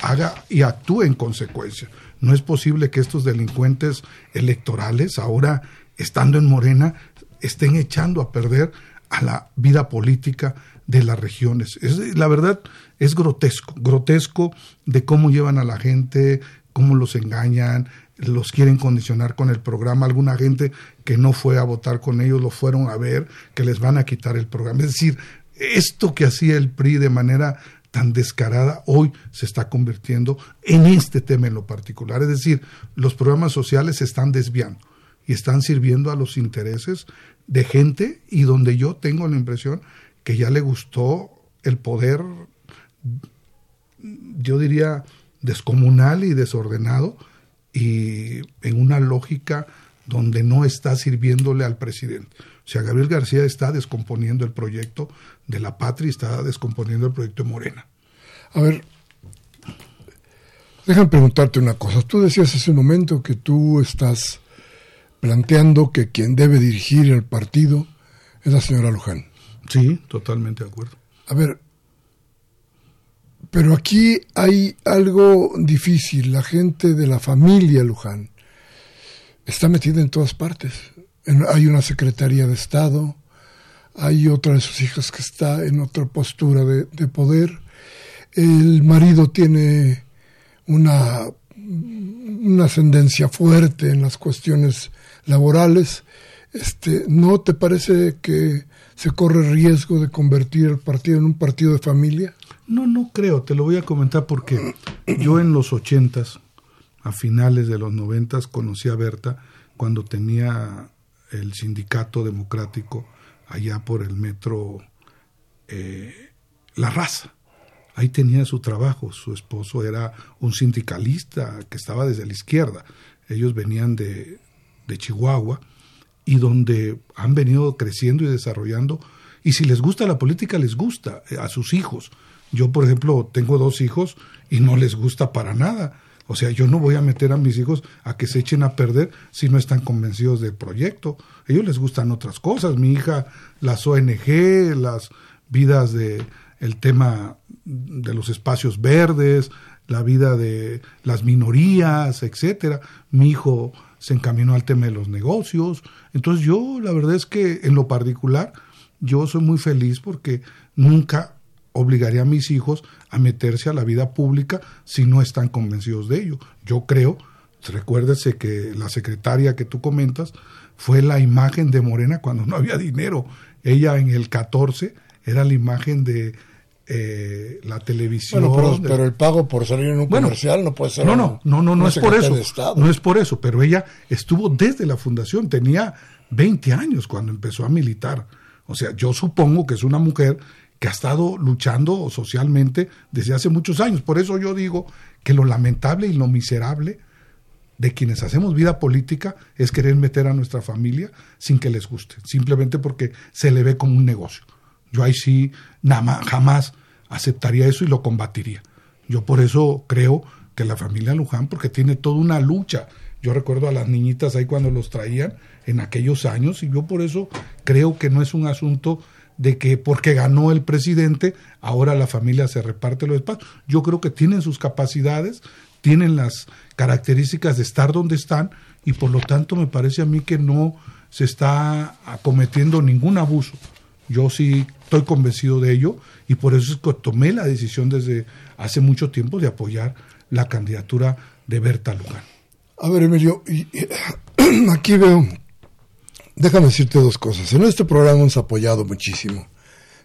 haga y actúe en consecuencia. No es posible que estos delincuentes electorales, ahora estando en Morena, estén echando a perder a la vida política de las regiones. Es, la verdad es grotesco, grotesco de cómo llevan a la gente, cómo los engañan, los quieren condicionar con el programa. Alguna gente que no fue a votar con ellos lo fueron a ver, que les van a quitar el programa. Es decir, esto que hacía el PRI de manera tan descarada hoy se está convirtiendo en este tema en lo particular. Es decir, los programas sociales se están desviando y están sirviendo a los intereses de gente y donde yo tengo la impresión que ya le gustó el poder, yo diría, descomunal y desordenado y en una lógica donde no está sirviéndole al presidente. O sea, Gabriel García está descomponiendo el proyecto de la patria y está descomponiendo el proyecto de Morena. A ver, déjame preguntarte una cosa. Tú decías hace un momento que tú estás planteando que quien debe dirigir el partido es la señora Luján. Sí, totalmente de acuerdo. A ver, pero aquí hay algo difícil. La gente de la familia Luján está metida en todas partes. hay una secretaría de Estado, hay otra de sus hijas que está en otra postura de, poder. El marido tiene una, una ascendencia fuerte en las cuestiones laborales. Este, ¿No te parece que se corre riesgo de convertir el partido en un partido de familia? No, no creo, te lo voy a comentar porque yo en los ochentas, a finales de los noventas, conocí a Berta cuando tenía el sindicato democrático allá por el metro eh, La Raza. Ahí tenía su trabajo, su esposo era un sindicalista que estaba desde la izquierda. Ellos venían de, de Chihuahua y donde han venido creciendo y desarrollando. Y si les gusta la política, les gusta eh, a sus hijos. Yo, por ejemplo, tengo dos hijos y no les gusta para nada. O sea, yo no voy a meter a mis hijos a que se echen a perder si no están convencidos del proyecto. A ellos les gustan otras cosas. Mi hija, las ONG, las vidas de el tema de los espacios verdes, la vida de las minorías, etcétera. Mi hijo se encaminó al tema de los negocios. Entonces yo, la verdad es que en lo particular, yo soy muy feliz porque nunca obligaría a mis hijos a meterse a la vida pública si no están convencidos de ello. Yo creo, recuérdese que la secretaria que tú comentas fue la imagen de Morena cuando no había dinero. Ella en el 14 era la imagen de eh, la televisión. pero, el pago por salir en un comercial no puede ser. No, no, no, no, no es por eso. No es por eso, pero ella estuvo desde la fundación, tenía 20 años cuando empezó a militar. O sea, yo supongo que es una mujer que ha estado luchando socialmente desde hace muchos años. Por eso yo digo que lo lamentable y lo miserable de quienes hacemos vida política es querer meter a nuestra familia sin que les guste, simplemente porque se le ve como un negocio. Yo ahí sí nada jamás aceptaría eso y lo combatiría. Yo por eso creo que la familia Luján, porque tiene toda una lucha. Yo recuerdo a las niñitas ahí cuando los traían en aquellos años y yo por eso creo que no es un asunto de que porque ganó el presidente, ahora la familia se reparte los espacios. Yo creo que tienen sus capacidades, tienen las características de estar donde están y por lo tanto me parece a mí que no se está cometiendo ningún abuso. Yo sí estoy convencido de ello y por eso es que tomé la decisión desde hace mucho tiempo de apoyar la candidatura de Berta Luján. A ver, Emilio, aquí veo déjame decirte dos cosas. En este programa hemos apoyado muchísimo,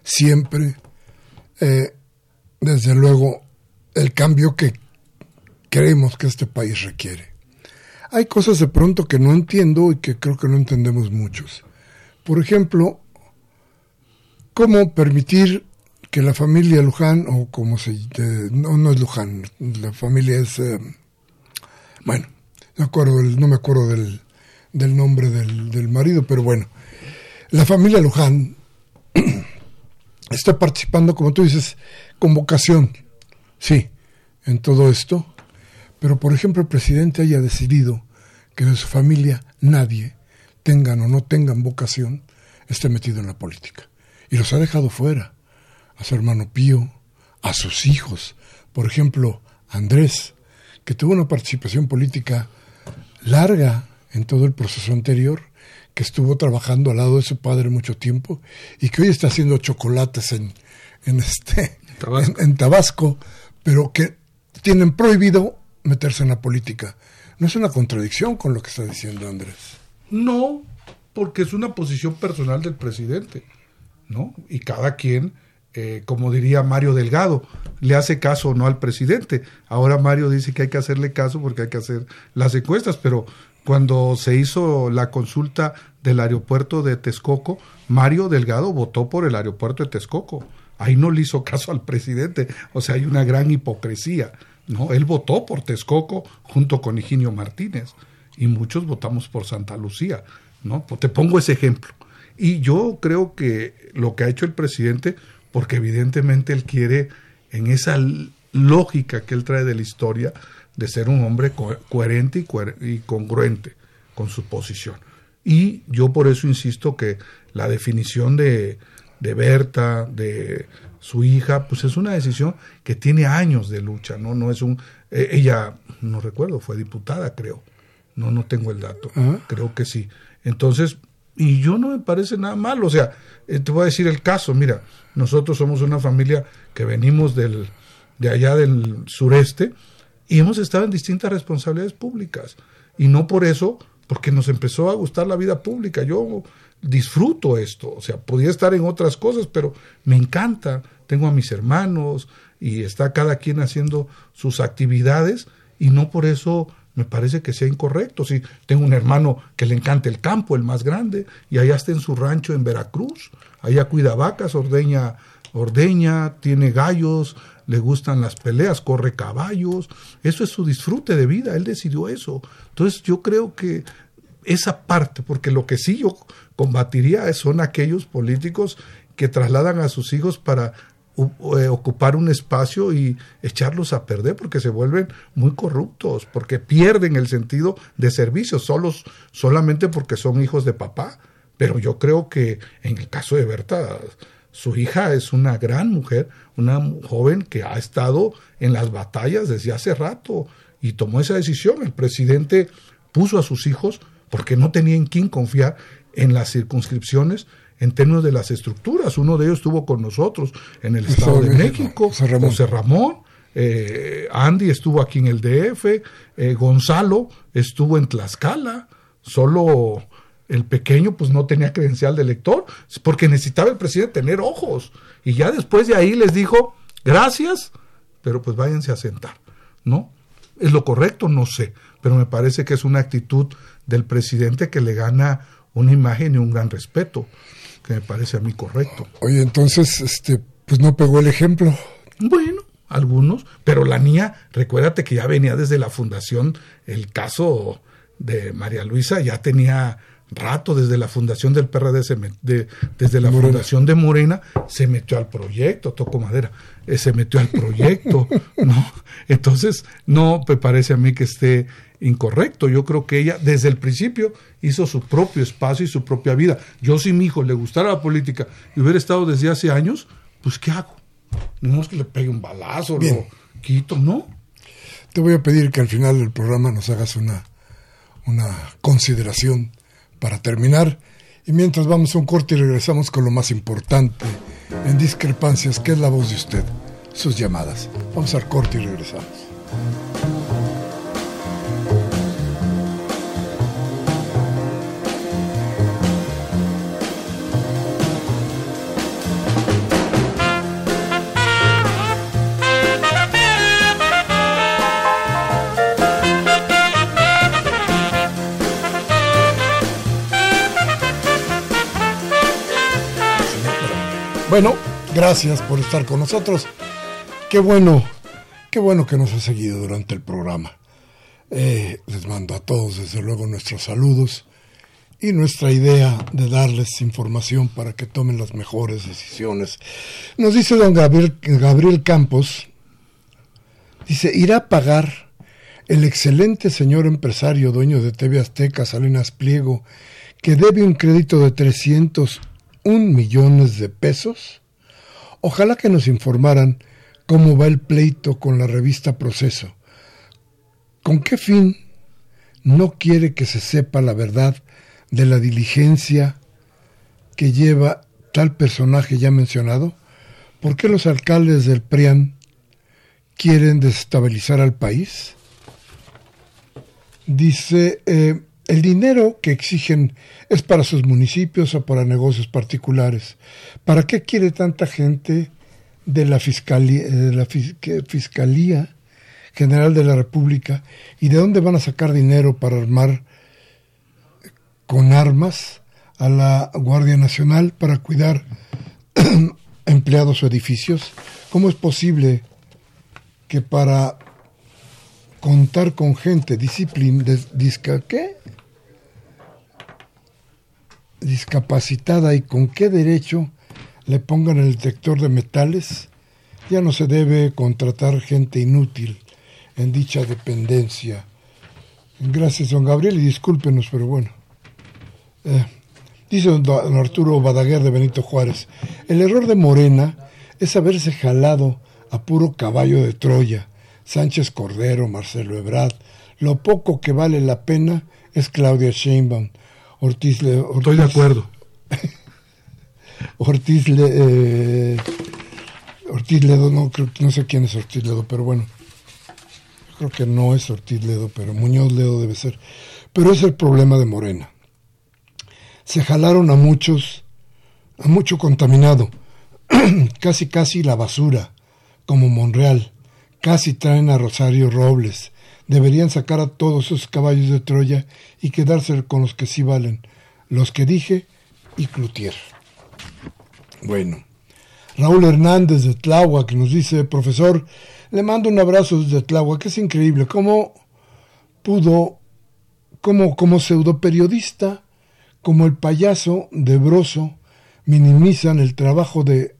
siempre, eh, desde luego, el cambio que creemos que este país requiere. Hay cosas de pronto que no entiendo y que creo que no entendemos muchos. Por ejemplo, ¿Cómo permitir que la familia Luján, o como se... no, no es Luján, la familia es... Eh, bueno, no, acuerdo, no me acuerdo del, del nombre del, del marido, pero bueno, la familia Luján está participando, como tú dices, con vocación, sí, en todo esto, pero por ejemplo el presidente haya decidido que de su familia nadie, tengan o no tengan vocación, esté metido en la política. Y los ha dejado fuera, a su hermano Pío, a sus hijos, por ejemplo, Andrés, que tuvo una participación política larga en todo el proceso anterior, que estuvo trabajando al lado de su padre mucho tiempo y que hoy está haciendo chocolates en, en este En, Tabasco, pero que tienen prohibido meterse en la política. ¿No es una contradicción con lo que está diciendo Andrés? No, porque es una posición personal del presidente, ¿no? Y cada quien, eh, como diría Mario Delgado, le hace caso o no al presidente. Ahora Mario dice que hay que hacerle caso porque hay que hacer las encuestas, pero cuando se hizo la consulta del aeropuerto de Texcoco, Mario Delgado votó por el aeropuerto de Texcoco. Ahí no le hizo caso al presidente. O sea, hay una gran hipocresía. ¿no? Él votó por Texcoco junto con Higinio Martínez y muchos votamos por Santa Lucía. ¿no? Pues te pongo ese ejemplo. Y yo creo que lo que ha hecho el presidente, porque evidentemente él quiere, en esa lógica que él trae de la historia, de ser un hombre coherente y, congruente con su posición. Y yo por eso insisto que la definición de, de Berta, de su hija, pues es una decisión que tiene años de lucha, ¿no? No es un... E, ella, no recuerdo, fue diputada, creo. No, no tengo el dato. Creo que sí. Entonces, y yo no me parece nada mal. O sea, eh, te voy a decir el caso. Mira, nosotros somos una familia que venimos del, de allá del sureste y hemos estado en distintas responsabilidades públicas. Y no por eso, porque nos empezó a gustar la vida pública. Yo disfruto esto. O sea, podía estar en otras cosas, pero me encanta. Tengo a mis hermanos y está cada quien haciendo sus actividades y no por eso me parece que sea incorrecto. Si tengo un hermano que le encanta el campo, el más grande, y allá está en su rancho en Veracruz, allá cuida vacas, ordeña, ordeña, tiene gallos, le gustan las peleas, corre caballos, eso es su disfrute de vida, él decidió eso. Entonces yo creo que esa parte, porque lo que sí yo combatiría son aquellos políticos que trasladan a sus hijos para eh, ocupar un espacio y echarlos a perder porque se vuelven muy corruptos, porque pierden el sentido de servicio, solos, solamente porque son hijos de papá. Pero yo creo que en el caso de Berta, su hija es una gran mujer, una joven que ha estado en las batallas desde hace rato y tomó esa decisión. El presidente puso a sus hijos porque no tenía en quién confiar en las circunscripciones en términos de las estructuras. Uno de ellos estuvo con nosotros en el Estado de México, José Ramón. Eh, Andy estuvo aquí en el DF, eh, Gonzalo estuvo en Tlaxcala, solo el pequeño pues no tenía credencial de lector, porque necesitaba el presidente tener ojos. Y ya después de ahí les dijo, gracias, pero pues váyanse a sentar, ¿no? ¿Es lo correcto? No sé, pero me parece que es una actitud del presidente que le gana una imagen y un gran respeto, que me parece a mí correcto. Oye, entonces, este, pues no pegó el ejemplo. Bueno, algunos, pero la niña, recuérdate que ya venía desde la fundación, el caso de María Luisa ya tenía rato desde la fundación del PRD, desde la fundación de Morena, se metió al proyecto, tocó madera, eh, se metió al proyecto, ¿no? Entonces, no me parece a mí que esté incorrecto. Yo creo que ella desde el principio hizo su propio espacio y su propia vida. Yo si mi hijo le gustara la política y hubiera estado desde hace años, pues ¿qué hago? No es que le pegue un balazo, lo quito, ¿no? Te voy a pedir que al final del programa nos hagas una, una consideración para terminar. Y mientras vamos a un corte y regresamos con lo más importante en discrepancias, que es la voz de usted, sus llamadas. Vamos al corte y regresamos. Bueno, gracias por estar con nosotros. Qué bueno, qué bueno que nos ha seguido durante el programa. Eh, les mando a todos, desde luego, nuestros saludos y nuestra idea de darles información para que tomen las mejores decisiones. Nos dice don Gabriel, Campos, dice, irá a pagar el excelente señor empresario dueño de TV Azteca, Salinas Pliego, que debe un crédito de 301 millones de pesos. Ojalá que nos informaran cómo va el pleito con la revista Proceso. ¿Con qué fin no quiere que se sepa la verdad de la diligencia que lleva tal personaje ya mencionado? ¿Por qué los alcaldes del PRIAN quieren desestabilizar al país? Dice, eh, el dinero que exigen es para sus municipios o para negocios particulares. ¿Para qué quiere tanta gente de la Fiscalía, de la General de la República y de dónde van a sacar dinero para armar con armas a la Guardia Nacional para cuidar empleados o edificios? ¿Cómo es posible que para contar con gente disciplin, discapacitada y con qué derecho le pongan el detector de metales, ya no se debe contratar gente inútil en dicha dependencia. Gracias, don Gabriel, y discúlpenos, pero bueno. Eh, dice don Arturo Badaguer de Benito Juárez, el error de Morena es haberse jalado a puro caballo de Troya Sánchez Cordero, Marcelo Ebrard. Lo poco que vale la pena es Claudia Sheinbaum. Ortiz, Estoy de acuerdo. Ortiz, eh, Ortiz Ledo, no, creo, no sé quién es Ortiz Ledo, pero bueno. Creo que no es Ortiz Ledo, pero Muñoz Ledo debe ser. Pero es el problema de Morena. Se jalaron a muchos, a mucho contaminado, casi casi la basura, como Monreal Casi traen a Rosario Robles. Deberían sacar a todos esos caballos de Troya y quedarse con los que sí valen, los que dije y Cloutier. Bueno, Raúl Hernández de Tláhuac nos dice, profesor, le mando un abrazo desde Tláhuac, es increíble cómo pudo, como, como pseudo periodista, como el payaso de Broso, minimizan el trabajo de,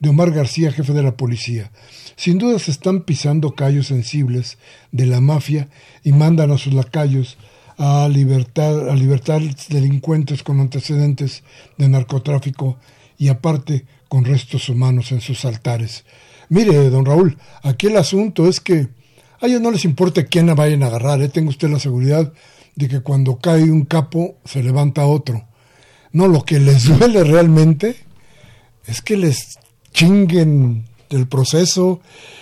de Omar García, jefe de la policía. Sin duda se están pisando callos sensibles de la mafia y mandan a sus lacayos a libertar, a libertar delincuentes con antecedentes de narcotráfico y aparte con restos humanos en sus altares. Mire, don Raúl, aquí el asunto es que a ellos no les importa quién la vayan a agarrar, ¿eh? tenga usted la seguridad de que cuando cae un capo se levanta otro. No, lo que les duele realmente es que les chinguen del proceso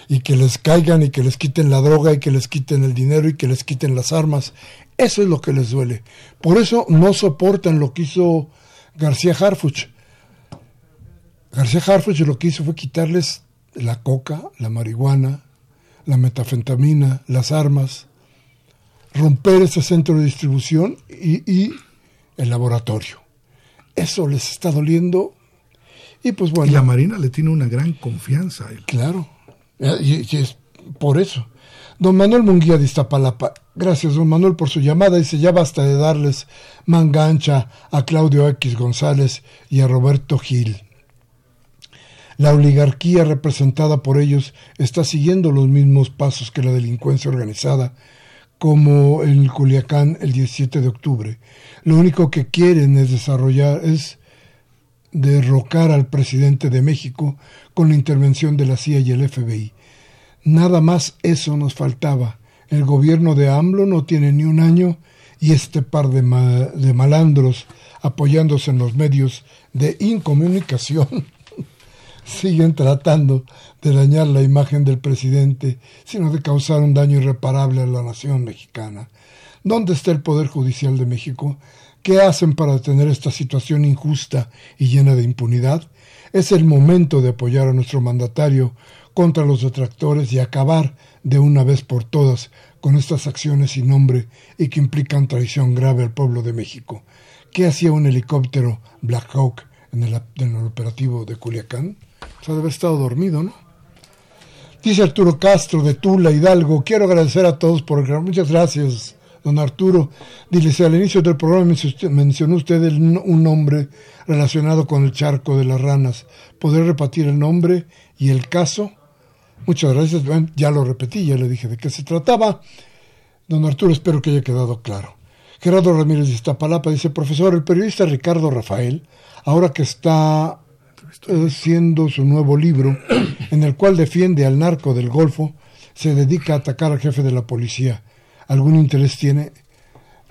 y que les caigan y que les quiten la droga y que les quiten el dinero y que les quiten las armas. Eso es lo que les duele. Por eso no soportan lo que hizo García Harfuch. García Harfuch lo que hizo fue quitarles la coca, la marihuana, la metafentamina, las armas, romper ese centro de distribución y, y el laboratorio. Eso les está doliendo y pues bueno. la Marina le tiene una gran confianza a él. Claro. Y, es por eso. Don Manuel Munguía de Iztapalapa. Gracias, don Manuel, por su llamada. Dice, ya basta de darles mangancha a Claudio X González y a Roberto Gil. La oligarquía representada por ellos está siguiendo los mismos pasos que la delincuencia organizada, como en Culiacán el 17 de octubre. Lo único que quieren es desarrollar, es derrocar al presidente de México con la intervención de la CIA y el FBI. Nada más eso nos faltaba. El gobierno de AMLO no tiene ni un año y este par de, de malandros apoyándose en los medios de incomunicación siguen tratando de dañar la imagen del presidente, sino de causar un daño irreparable a la nación mexicana. ¿Dónde está el Poder Judicial de México? ¿Qué hacen para detener esta situación injusta y llena de impunidad? Es el momento de apoyar a nuestro mandatario contra los detractores y acabar de una vez por todas con estas acciones sin nombre y que implican traición grave al pueblo de México. ¿Qué hacía un helicóptero Black Hawk en el, operativo de Culiacán. O sea, haber estado dormido, ¿no? Dice Arturo Castro de Tula, Hidalgo. Quiero agradecer a todos por Muchas gracias, don Arturo. Dice, al inicio del programa mencionó usted un nombre relacionado con el charco de las ranas. ¿Podré repetir el nombre y el caso? Muchas gracias. ya lo repetí, ya le dije de qué se trataba. Don Arturo, espero que haya quedado claro. Gerardo Ramírez de Iztapalapa dice, profesor, el periodista Ricardo Rafael, ahora que está haciendo su nuevo libro, en el cual defiende al narco del Golfo, se dedica a atacar al jefe de la policía. ¿Algún interés tiene?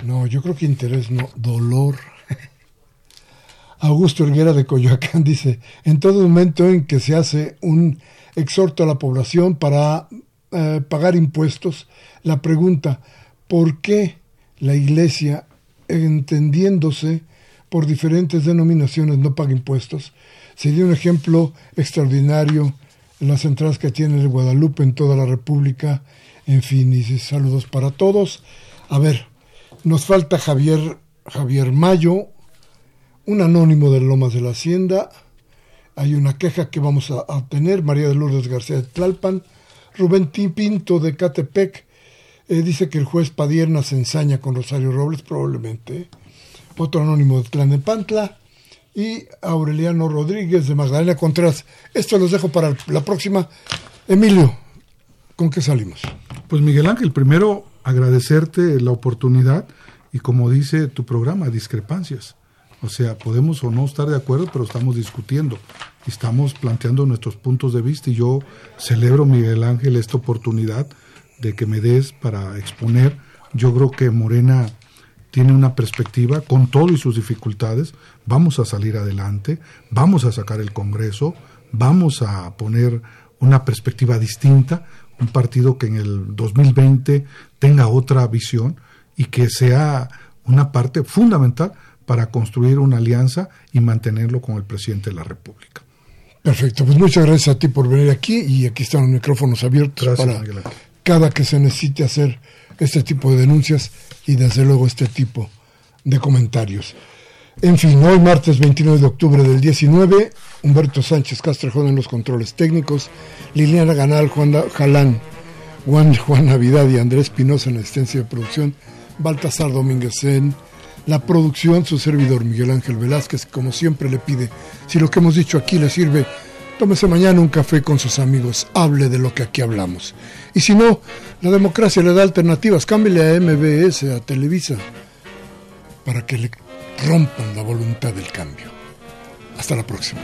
No, yo creo que interés no, dolor. Augusto Helguera de Coyoacán dice, en todo momento en que se hace un exhorto a la población para eh, pagar impuestos, la pregunta, ¿por qué la Iglesia, entendiéndose por diferentes denominaciones, no paga impuestos? Sería un ejemplo extraordinario en las entradas que tiene el Guadalupe en toda la República. En fin, y saludos para todos. A ver, nos falta Javier, Javier Mayo, un anónimo de Lomas de la Hacienda. Hay una queja que vamos a, tener. María de Lourdes García de Tlalpan. Rubén Pinto de Catepec. Eh, dice que el juez Padierna se ensaña con Rosario Robles, probablemente. Otro anónimo de Clan de Pantla y Aureliano Rodríguez de Magdalena Contreras. Esto los dejo para la próxima. Emilio, ¿con qué salimos? Pues Miguel Ángel, primero agradecerte la oportunidad y como dice tu programa, discrepancias. O sea, podemos o no estar de acuerdo, pero estamos discutiendo y estamos planteando nuestros puntos de vista y yo celebro, Miguel Ángel, esta oportunidad de que me des para exponer. Yo creo que Morena tiene una perspectiva con todo y sus dificultades, vamos a salir adelante, vamos a sacar el Congreso, vamos a poner una perspectiva distinta, un partido que en el 2020 tenga otra visión y que sea una parte fundamental para construir una alianza y mantenerlo con el presidente de la República. Perfecto, pues muchas gracias a ti por venir aquí y aquí están los micrófonos abiertos para cada que se necesite hacer este tipo de denuncias y desde luego este tipo de comentarios. En fin, hoy martes 29 de octubre del 19, Humberto Sánchez Castrejón en los controles técnicos, Liliana Ganal, Juan Jalán, Juan, Juan Navidad y Andrés Pinoza en la asistencia de producción, Baltasar Domínguez en la producción, su servidor Miguel Ángel Velázquez, como siempre le pide, si lo que hemos dicho aquí le sirve, tómese mañana un café con sus amigos, hable de lo que aquí hablamos. Y si no, la democracia le da alternativas, cámbiale a MBS, a Televisa, para que le rompan la voluntad del cambio. Hasta la próxima.